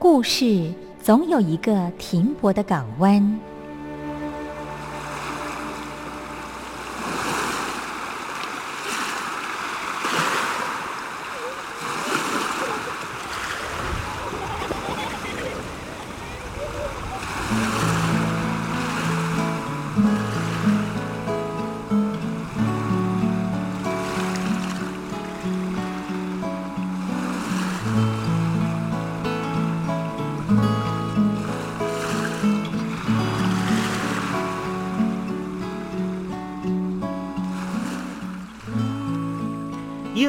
故事总有一个停泊的港湾。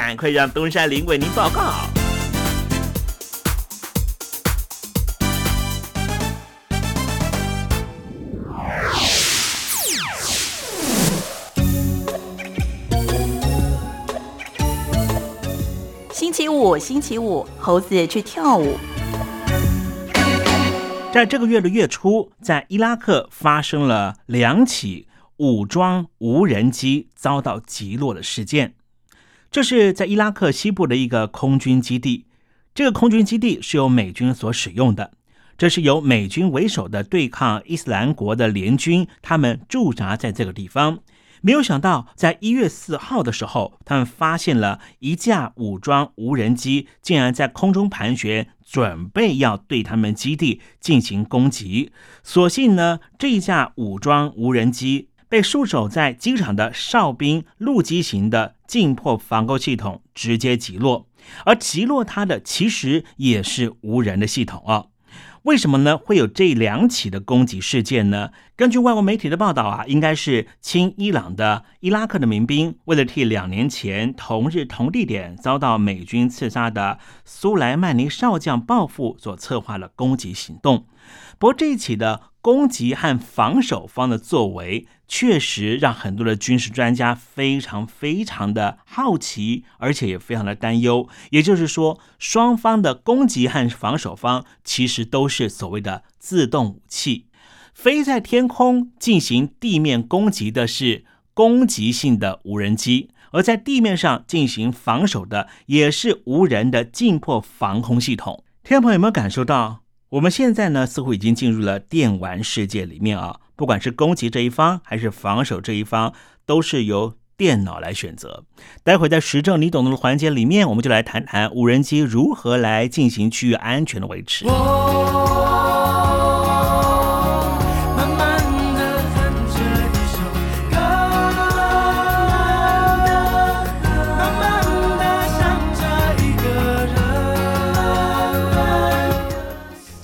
赶快让东山林为您报告。星期五，星期五，猴子去跳舞。在这个月的月初，在伊拉克发生了两起武装无人机遭到击落的事件。这是在伊拉克西部的一个空军基地，这个空军基地是由美军所使用的。这是由美军为首的对抗伊斯兰国的联军，他们驻扎在这个地方。没有想到，在一月四号的时候，他们发现了一架武装无人机，竟然在空中盘旋，准备要对他们基地进行攻击。所幸呢，这一架武装无人机被驻守在机场的哨兵陆基型的进破防空系统直接击落，而击落它的其实也是无人的系统啊。为什么呢？会有这两起的攻击事件呢？根据外国媒体的报道啊，应该是亲伊朗的伊拉克的民兵，为了替两年前同日同地点遭到美军刺杀的苏莱曼尼少将报复所策划的攻击行动。不过这一起的攻击和防守方的作为，确实让很多的军事专家非常非常的好奇，而且也非常的担忧。也就是说，双方的攻击和防守方其实都是所谓的自动武器，飞在天空进行地面攻击的是攻击性的无人机，而在地面上进行防守的也是无人的近迫防空系统。听众朋友有没有感受到？我们现在呢，似乎已经进入了电玩世界里面啊。不管是攻击这一方，还是防守这一方，都是由电脑来选择。待会在实证你懂的环节里面，我们就来谈谈无人机如何来进行区域安全的维持。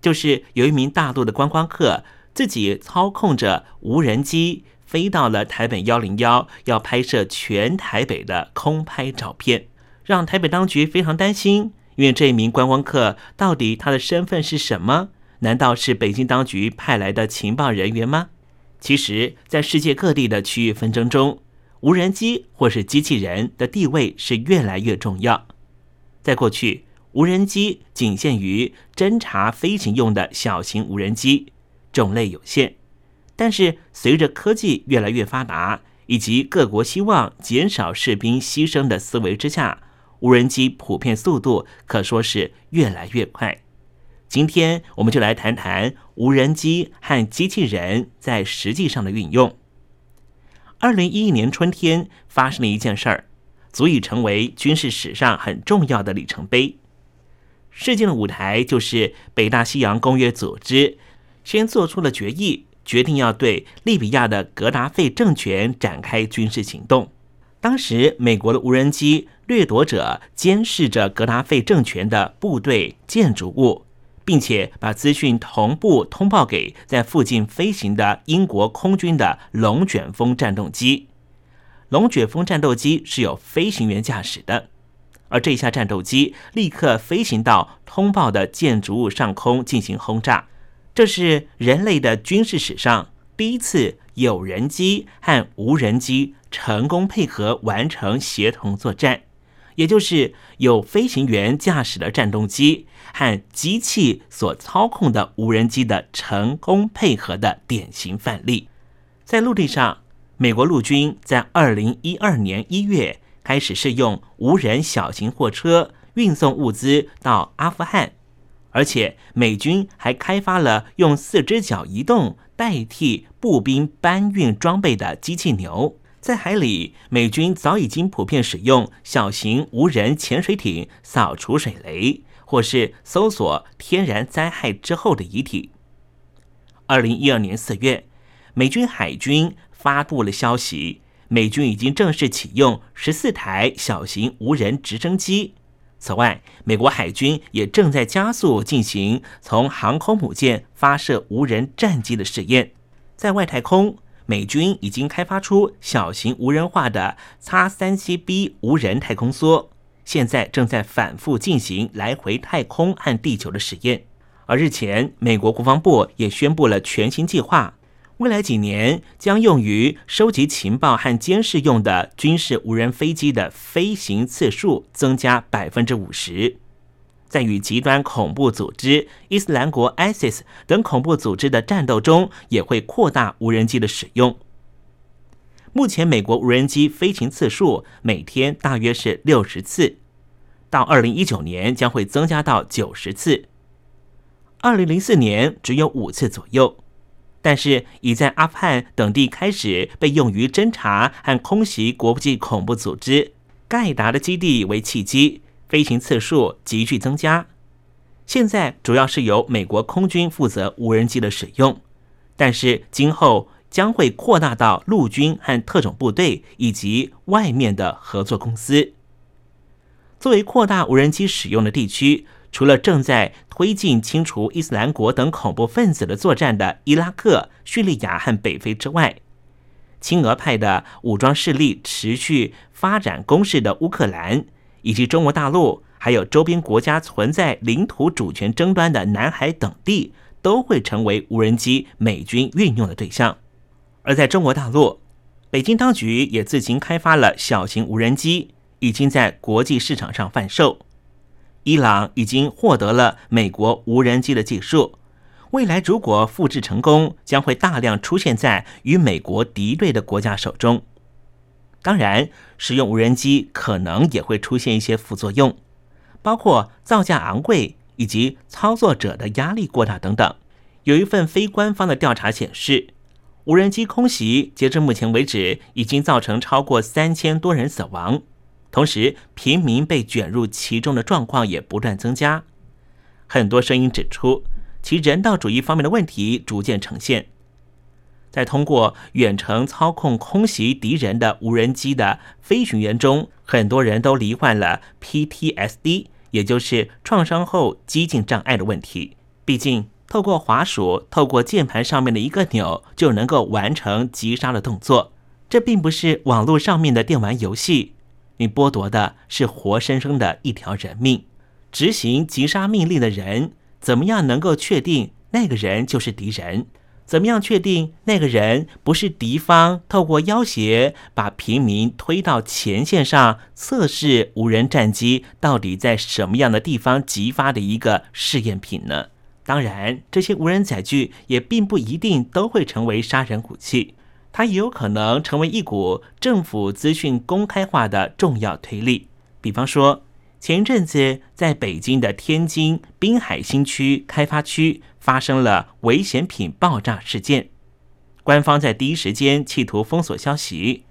就是有一名大陆的观光客自己操控着无人机飞到了台北幺零幺，要拍摄全台北的空拍照片，让台北当局非常担心。因为这一名观光客到底他的身份是什么？难道是北京当局派来的情报人员吗？其实，在世界各地的区域纷争中，无人机或是机器人的地位是越来越重要。在过去，无人机仅限于侦察飞行用的小型无人机，种类有限。但是随着科技越来越发达，以及各国希望减少士兵牺牲的思维之下，无人机普遍速度可说是越来越快。今天我们就来谈谈无人机和机器人在实际上的运用。二零一一年春天发生了一件事儿，足以成为军事史上很重要的里程碑。事件的舞台就是北大西洋公约组织先做出了决议，决定要对利比亚的格达费政权展开军事行动。当时，美国的无人机掠夺者监视着格达费政权的部队、建筑物，并且把资讯同步通报给在附近飞行的英国空军的龙卷风战斗机。龙卷风战斗机是有飞行员驾驶的。而这架战斗机立刻飞行到通报的建筑物上空进行轰炸，这是人类的军事史上第一次有人机和无人机成功配合完成协同作战，也就是有飞行员驾驶的战斗机和机器所操控的无人机的成功配合的典型范例。在陆地上，美国陆军在二零一二年一月。开始试用无人小型货车运送物资到阿富汗，而且美军还开发了用四只脚移动代替步兵搬运装备的机器牛。在海里，美军早已经普遍使用小型无人潜水艇扫除水雷，或是搜索天然灾害之后的遗体。二零一二年四月，美军海军发布了消息。美军已经正式启用十四台小型无人直升机。此外，美国海军也正在加速进行从航空母舰发射无人战机的试验。在外太空，美军已经开发出小型无人化的 X 三七 B 无人太空梭，现在正在反复进行来回太空和地球的实验。而日前，美国国防部也宣布了全新计划。未来几年将用于收集情报和监视用的军事无人飞机的飞行次数增加百分之五十，在与极端恐怖组织伊斯兰国 （ISIS） 等恐怖组织的战斗中，也会扩大无人机的使用。目前，美国无人机飞行次数每天大约是六十次，到二零一九年将会增加到九十次，二零零四年只有五次左右。但是，已在阿富汗等地开始被用于侦查和空袭国际恐怖组织盖达的基地为契机，飞行次数急剧增加。现在主要是由美国空军负责无人机的使用，但是今后将会扩大到陆军和特种部队以及外面的合作公司。作为扩大无人机使用的地区。除了正在推进清除伊斯兰国等恐怖分子的作战的伊拉克、叙利亚和北非之外，亲俄派的武装势力持续发展攻势的乌克兰，以及中国大陆，还有周边国家存在领土主权争端的南海等地，都会成为无人机美军运用的对象。而在中国大陆，北京当局也自行开发了小型无人机，已经在国际市场上贩售。伊朗已经获得了美国无人机的技术，未来如果复制成功，将会大量出现在与美国敌对的国家手中。当然，使用无人机可能也会出现一些副作用，包括造价昂贵以及操作者的压力过大等等。有一份非官方的调查显示，无人机空袭截至目前为止已经造成超过三千多人死亡，同时平民被卷入其中的状况也不断增加。很多声音指出，其人道主义方面的问题逐渐呈现。在通过远程操控空袭敌人的无人机的飞行员中，很多人都罹患了 PTSD，也就是创伤后激进障碍的问题。毕竟，透过滑鼠、透过键盘上面的一个钮就能够完成击杀的动作，这并不是网络上面的电玩游戏。你剥夺的是活生生的一条人命。执行击杀命令的人，怎么样能够确定那个人就是敌人？怎么样确定那个人不是敌方透过要挟把平民推到前线上测试无人战机到底在什么样的地方激发的一个试验品呢？当然，这些无人载具也并不一定都会成为杀人武器，它也有可能成为一股政府资讯公开化的重要推力。比方说，前阵子在北京的天津滨海新区开发区。发生了危险品爆炸事件，官方在第一时间企图封锁消息，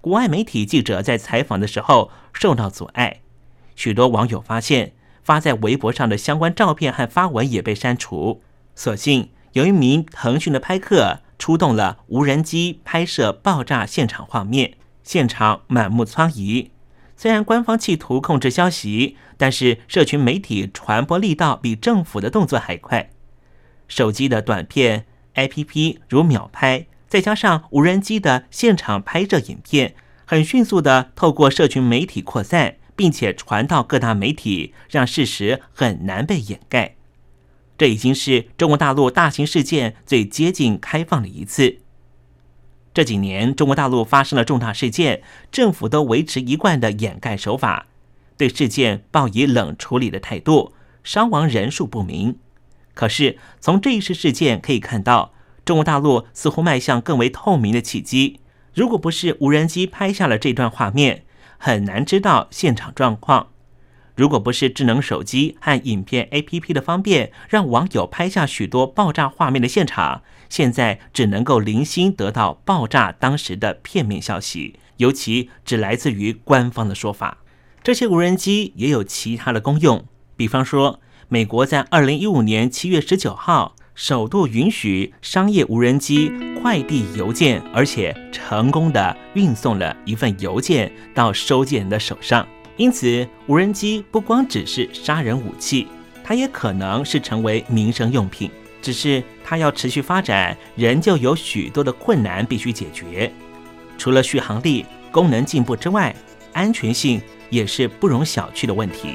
国外媒体记者在采访的时候受到阻碍，许多网友发现发在微博上的相关照片和发文也被删除。所幸有一名腾讯的拍客出动了无人机拍摄爆炸现场画面，现场满目疮痍。虽然官方企图控制消息，但是社群媒体传播力道比政府的动作还快。手机的短片 APP 如秒拍，再加上无人机的现场拍摄影片，很迅速的透过社群媒体扩散，并且传到各大媒体，让事实很难被掩盖。这已经是中国大陆大型事件最接近开放的一次。这几年中国大陆发生了重大事件，政府都维持一贯的掩盖手法，对事件抱以冷处理的态度，伤亡人数不明。可是，从这一次事件可以看到，中国大陆似乎迈向更为透明的契机。如果不是无人机拍下了这段画面，很难知道现场状况；如果不是智能手机和影片 APP 的方便，让网友拍下许多爆炸画面的现场，现在只能够零星得到爆炸当时的片面消息，尤其只来自于官方的说法。这些无人机也有其他的功用，比方说。美国在二零一五年七月十九号首度允许商业无人机快递邮件，而且成功的运送了一份邮件到收件人的手上。因此，无人机不光只是杀人武器，它也可能是成为民生用品。只是它要持续发展，仍旧有许多的困难必须解决。除了续航力、功能进步之外，安全性也是不容小觑的问题。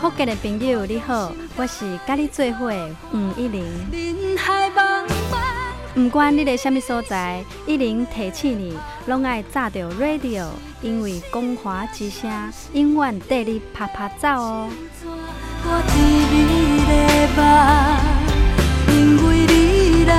福建的朋友你好，我是甲你做伙的黄一玲。不管你在什么所在，一零提醒你，拢爱炸着 radio，因为光华之声永远带你啪啪走哦。我因为你来。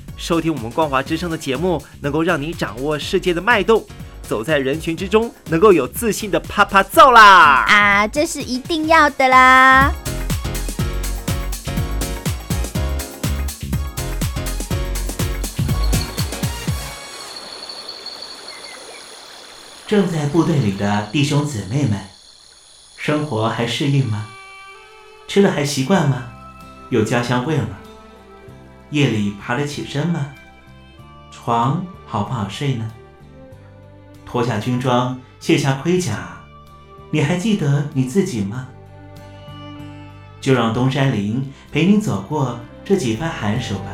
收听我们光华之声的节目，能够让你掌握世界的脉动，走在人群之中，能够有自信的啪啪揍啦！啊，这是一定要的啦！正在部队里的弟兄姊妹们，生活还适应吗？吃了还习惯吗？有家乡味吗？夜里爬得起身吗？床好不好睡呢？脱下军装，卸下盔甲，你还记得你自己吗？就让东山林陪你走过这几番寒暑吧。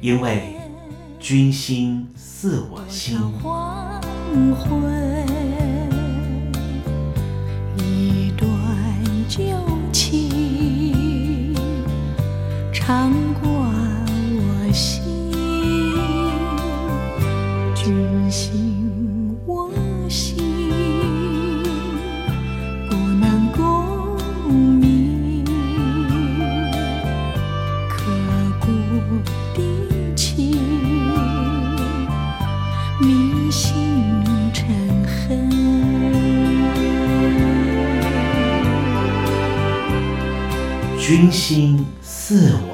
因为君心似我心。一常挂我心，君心我心，不能共鸣，刻骨的情，铭心成恨。君心似我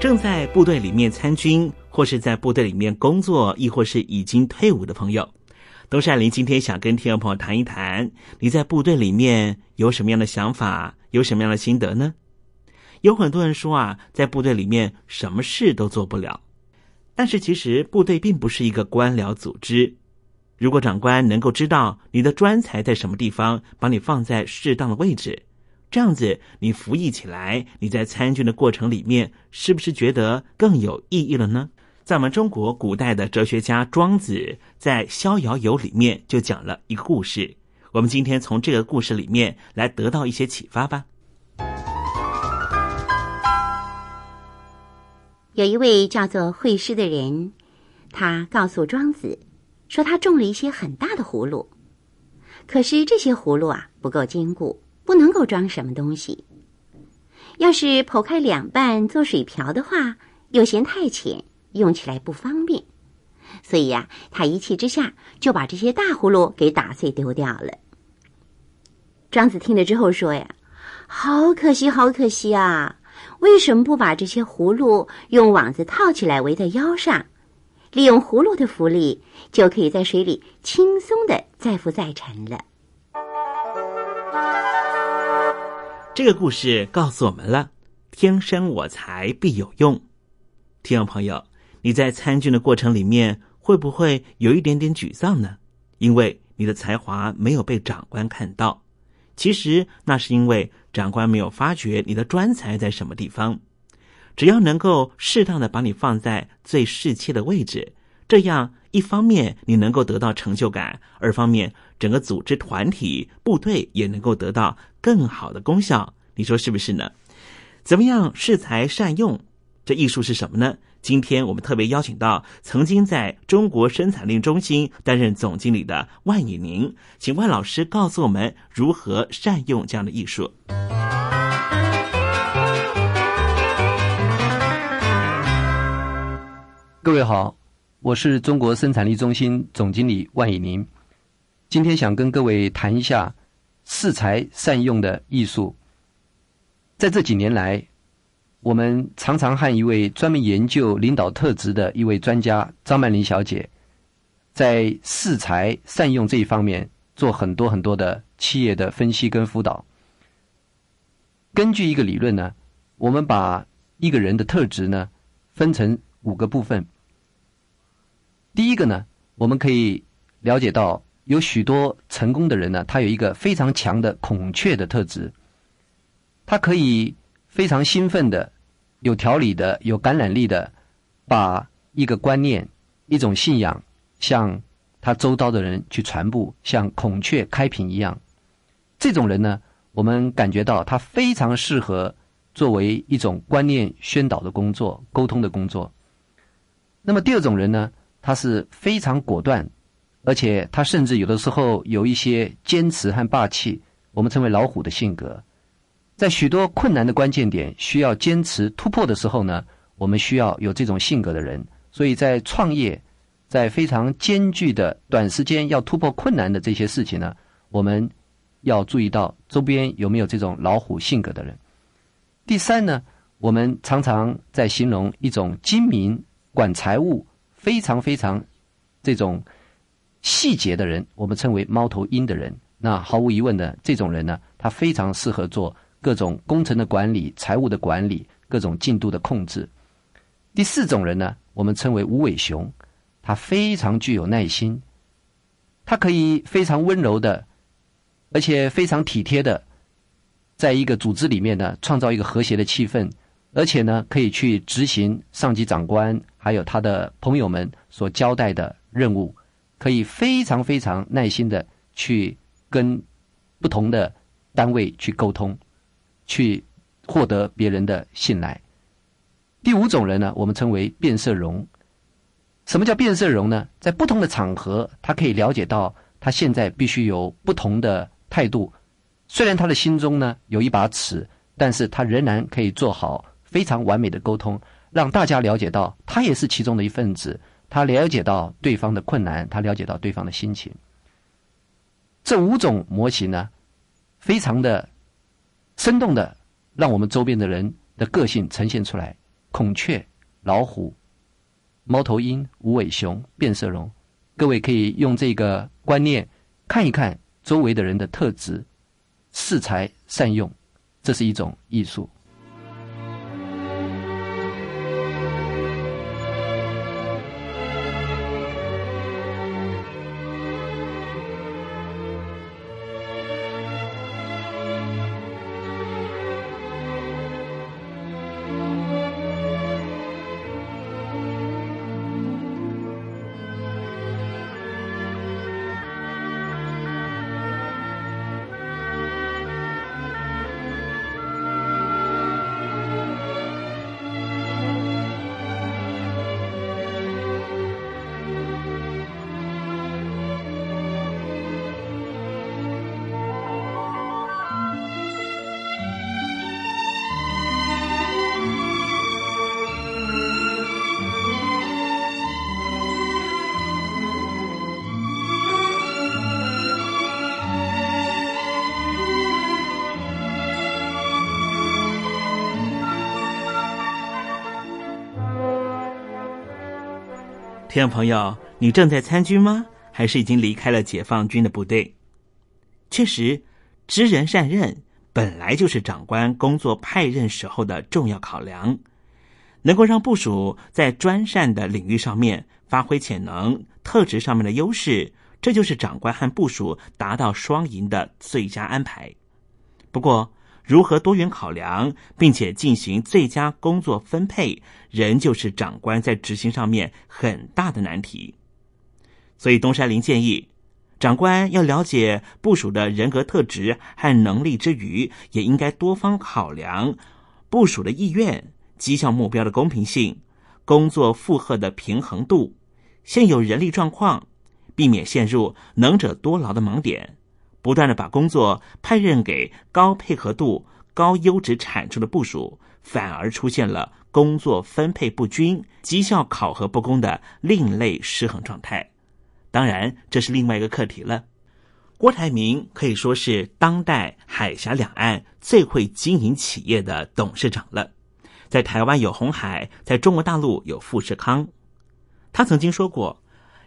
正在部队里面参军，或是在部队里面工作，亦或是已经退伍的朋友，东山林今天想跟听众朋友谈一谈，你在部队里面有什么样的想法，有什么样的心得呢？有很多人说啊，在部队里面什么事都做不了，但是其实部队并不是一个官僚组织。如果长官能够知道你的专才在什么地方，把你放在适当的位置，这样子，你服役起来，你在参军的过程里面，是不是觉得更有意义了呢？在我们中国古代的哲学家庄子在《逍遥游》里面就讲了一个故事，我们今天从这个故事里面来得到一些启发吧。有一位叫做惠施的人，他告诉庄子，说他种了一些很大的葫芦，可是这些葫芦啊不够坚固。不能够装什么东西。要是剖开两半做水瓢的话，又嫌太浅，用起来不方便。所以呀，他一气之下就把这些大葫芦给打碎丢掉了。庄子听了之后说：“呀，好可惜，好可惜啊！为什么不把这些葫芦用网子套起来围在腰上，利用葫芦的浮力，就可以在水里轻松的载浮载沉了？”这个故事告诉我们了：天生我材必有用。听众朋友，你在参军的过程里面，会不会有一点点沮丧呢？因为你的才华没有被长官看到。其实那是因为长官没有发觉你的专才在什么地方。只要能够适当的把你放在最适切的位置，这样一方面你能够得到成就感，二方面整个组织团体部队也能够得到。更好的功效，你说是不是呢？怎么样适才善用？这艺术是什么呢？今天我们特别邀请到曾经在中国生产力中心担任总经理的万以宁，请万老师告诉我们如何善用这样的艺术。各位好，我是中国生产力中心总经理万以宁，今天想跟各位谈一下。适才善用的艺术，在这几年来，我们常常和一位专门研究领导特质的一位专家张曼玲小姐，在适才善用这一方面做很多很多的企业的分析跟辅导。根据一个理论呢，我们把一个人的特质呢分成五个部分。第一个呢，我们可以了解到。有许多成功的人呢，他有一个非常强的孔雀的特质，他可以非常兴奋的、有条理的、有感染力的，把一个观念、一种信仰向他周遭的人去传播，像孔雀开屏一样。这种人呢，我们感觉到他非常适合作为一种观念宣导的工作、沟通的工作。那么第二种人呢，他是非常果断。而且他甚至有的时候有一些坚持和霸气，我们称为老虎的性格。在许多困难的关键点需要坚持突破的时候呢，我们需要有这种性格的人。所以在创业，在非常艰巨的短时间要突破困难的这些事情呢，我们要注意到周边有没有这种老虎性格的人。第三呢，我们常常在形容一种精明、管财务、非常非常这种。细节的人，我们称为猫头鹰的人。那毫无疑问的，这种人呢，他非常适合做各种工程的管理、财务的管理、各种进度的控制。第四种人呢，我们称为无尾熊，他非常具有耐心，他可以非常温柔的，而且非常体贴的，在一个组织里面呢，创造一个和谐的气氛，而且呢，可以去执行上级长官还有他的朋友们所交代的任务。可以非常非常耐心的去跟不同的单位去沟通，去获得别人的信赖。第五种人呢，我们称为变色龙。什么叫变色龙呢？在不同的场合，他可以了解到他现在必须有不同的态度。虽然他的心中呢有一把尺，但是他仍然可以做好非常完美的沟通，让大家了解到他也是其中的一份子。他了解到对方的困难，他了解到对方的心情。这五种模型呢，非常的生动的，让我们周边的人的个性呈现出来：孔雀、老虎、猫头鹰、无尾熊、变色龙。各位可以用这个观念看一看周围的人的特质，适才善用，这是一种艺术。听众朋友，你正在参军吗？还是已经离开了解放军的部队？确实，知人善任本来就是长官工作派任时候的重要考量，能够让部署在专善的领域上面发挥潜能、特质上面的优势，这就是长官和部署达到双赢的最佳安排。不过，如何多元考量，并且进行最佳工作分配，仍旧是长官在执行上面很大的难题。所以，东山林建议，长官要了解部署的人格特质和能力之余，也应该多方考量部署的意愿、绩效目标的公平性、工作负荷的平衡度、现有人力状况，避免陷入能者多劳的盲点。不断的把工作派任给高配合度、高优质产出的部署，反而出现了工作分配不均、绩效考核不公的另类失衡状态。当然，这是另外一个课题了。郭台铭可以说是当代海峡两岸最会经营企业的董事长了。在台湾有红海，在中国大陆有富士康。他曾经说过。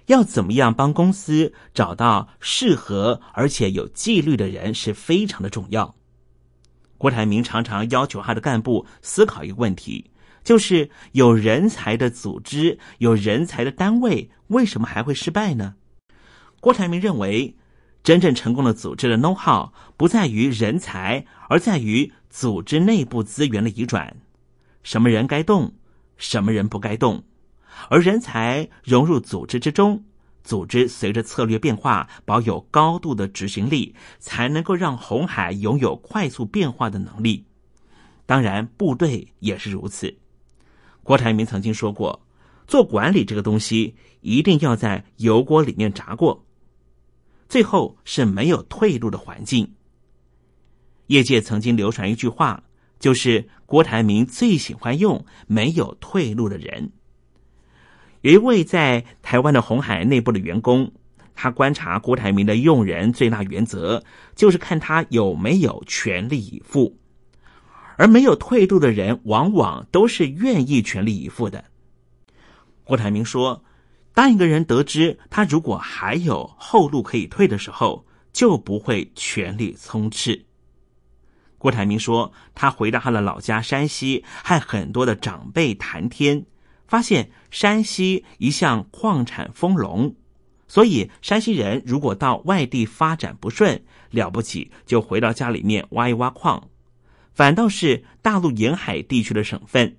要怎么样帮公司找到适合而且有纪律的人是非常的重要。郭台铭常常要求他的干部思考一个问题，就是有人才的组织、有人才的单位，为什么还会失败呢？郭台铭认为，真正成功的组织的 know how 不在于人才，而在于组织内部资源的移转，什么人该动，什么人不该动。而人才融入组织之中，组织随着策略变化，保有高度的执行力，才能够让红海拥有快速变化的能力。当然，部队也是如此。郭台铭曾经说过，做管理这个东西，一定要在油锅里面炸过，最后是没有退路的环境。业界曾经流传一句话，就是郭台铭最喜欢用“没有退路的人”。有一位在台湾的红海内部的员工，他观察郭台铭的用人最大原则，就是看他有没有全力以赴，而没有退路的人，往往都是愿意全力以赴的。郭台铭说：“当一个人得知他如果还有后路可以退的时候，就不会全力冲刺。”郭台铭说：“他回到他的老家山西，和很多的长辈谈天。”发现山西一向矿产丰隆，所以山西人如果到外地发展不顺，了不起就回到家里面挖一挖矿；反倒是大陆沿海地区的省份，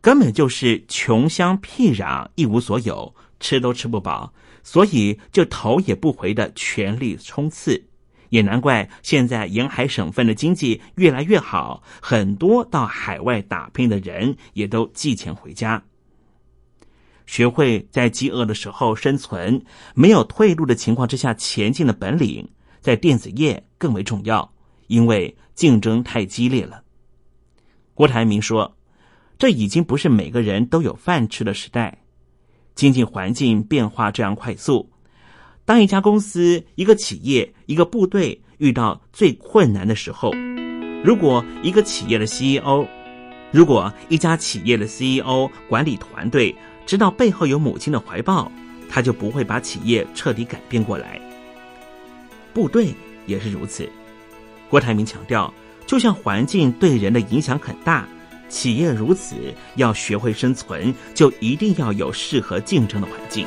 根本就是穷乡僻壤，一无所有，吃都吃不饱，所以就头也不回的全力冲刺。也难怪现在沿海省份的经济越来越好，很多到海外打拼的人也都寄钱回家。学会在饥饿的时候生存，没有退路的情况之下前进的本领，在电子业更为重要，因为竞争太激烈了。郭台铭说：“这已经不是每个人都有饭吃的时代，经济环境变化这样快速。当一家公司、一个企业、一个部队遇到最困难的时候，如果一个企业的 CEO，如果一家企业的 CEO 管理团队。”知道背后有母亲的怀抱，他就不会把企业彻底改变过来。部队也是如此。郭台铭强调，就像环境对人的影响很大，企业如此，要学会生存，就一定要有适合竞争的环境。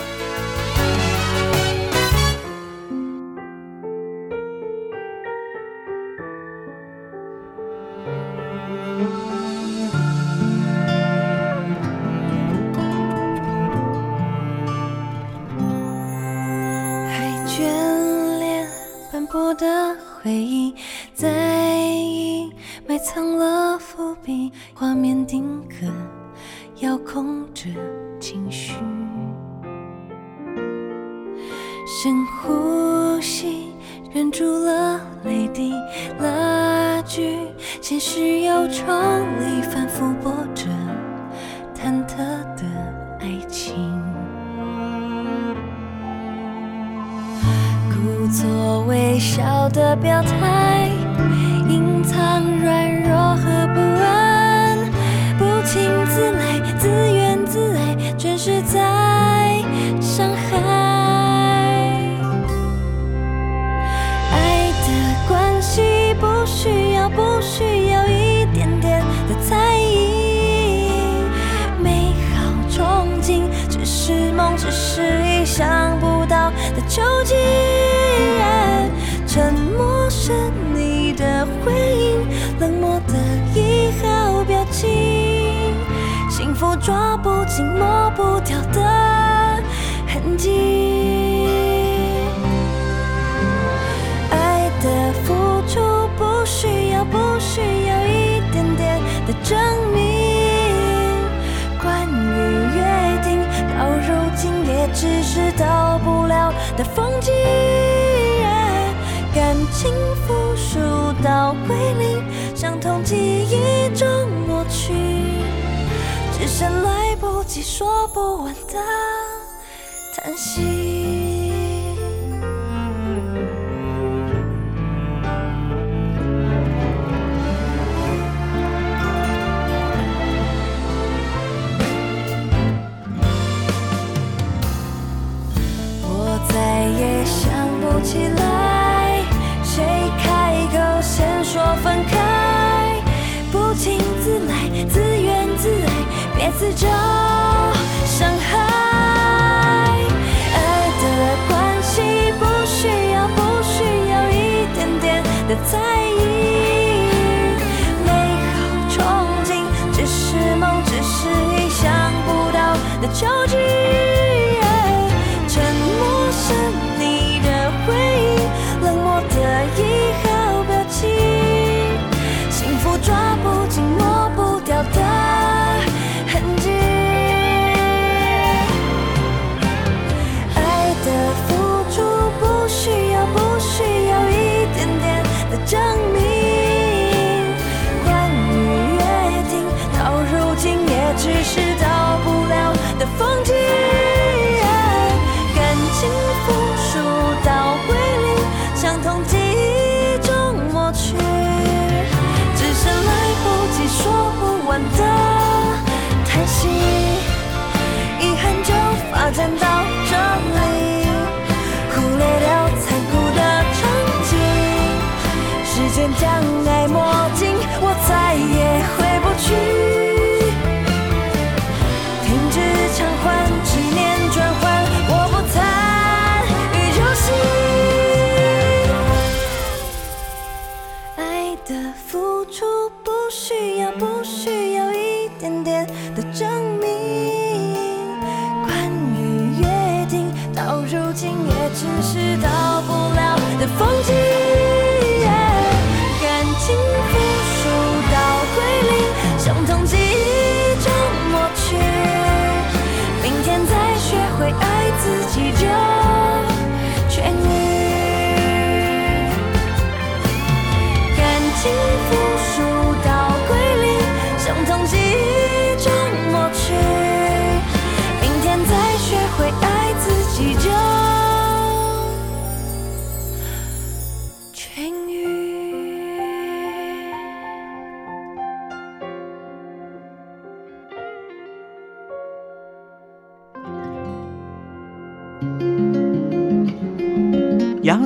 深呼吸，忍住了泪滴，拉锯，现实忧愁里反复播着忐忑的爱情。故作微笑的表态，不掉的痕迹。爱的付出不需要，不需要一点点的证明。关于约定，到如今也只是到不了的风景。感情复苏到归零，伤痛记忆中抹去，只剩来不及说不完的爱抹尽，我再也回不去。停止偿还，执念转换，我不参与游戏。爱的